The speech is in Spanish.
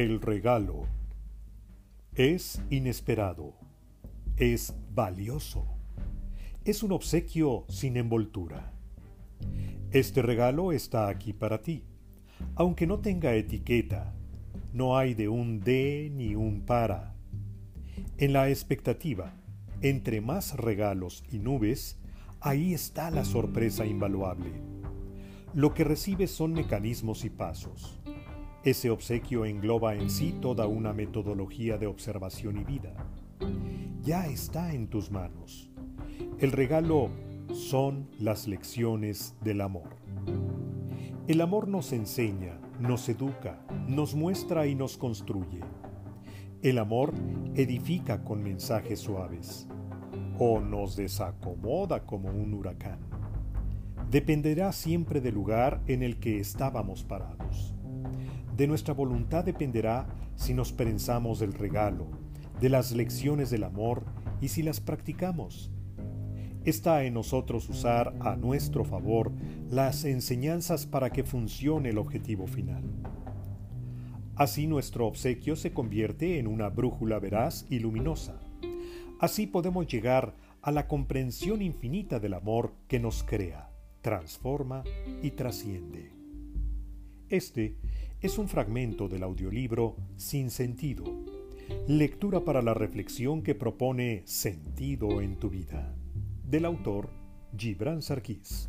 El regalo es inesperado, es valioso, es un obsequio sin envoltura. Este regalo está aquí para ti, aunque no tenga etiqueta, no hay de un de ni un para. En la expectativa, entre más regalos y nubes, ahí está la sorpresa invaluable. Lo que recibes son mecanismos y pasos. Ese obsequio engloba en sí toda una metodología de observación y vida. Ya está en tus manos. El regalo son las lecciones del amor. El amor nos enseña, nos educa, nos muestra y nos construye. El amor edifica con mensajes suaves o nos desacomoda como un huracán. Dependerá siempre del lugar en el que estábamos parados. De nuestra voluntad dependerá si nos prensamos del regalo, de las lecciones del amor y si las practicamos. Está en nosotros usar a nuestro favor las enseñanzas para que funcione el objetivo final. Así nuestro obsequio se convierte en una brújula veraz y luminosa. Así podemos llegar a la comprensión infinita del amor que nos crea, transforma y trasciende. Este es un fragmento del audiolibro Sin Sentido, lectura para la reflexión que propone sentido en tu vida, del autor Gibran Sarkis.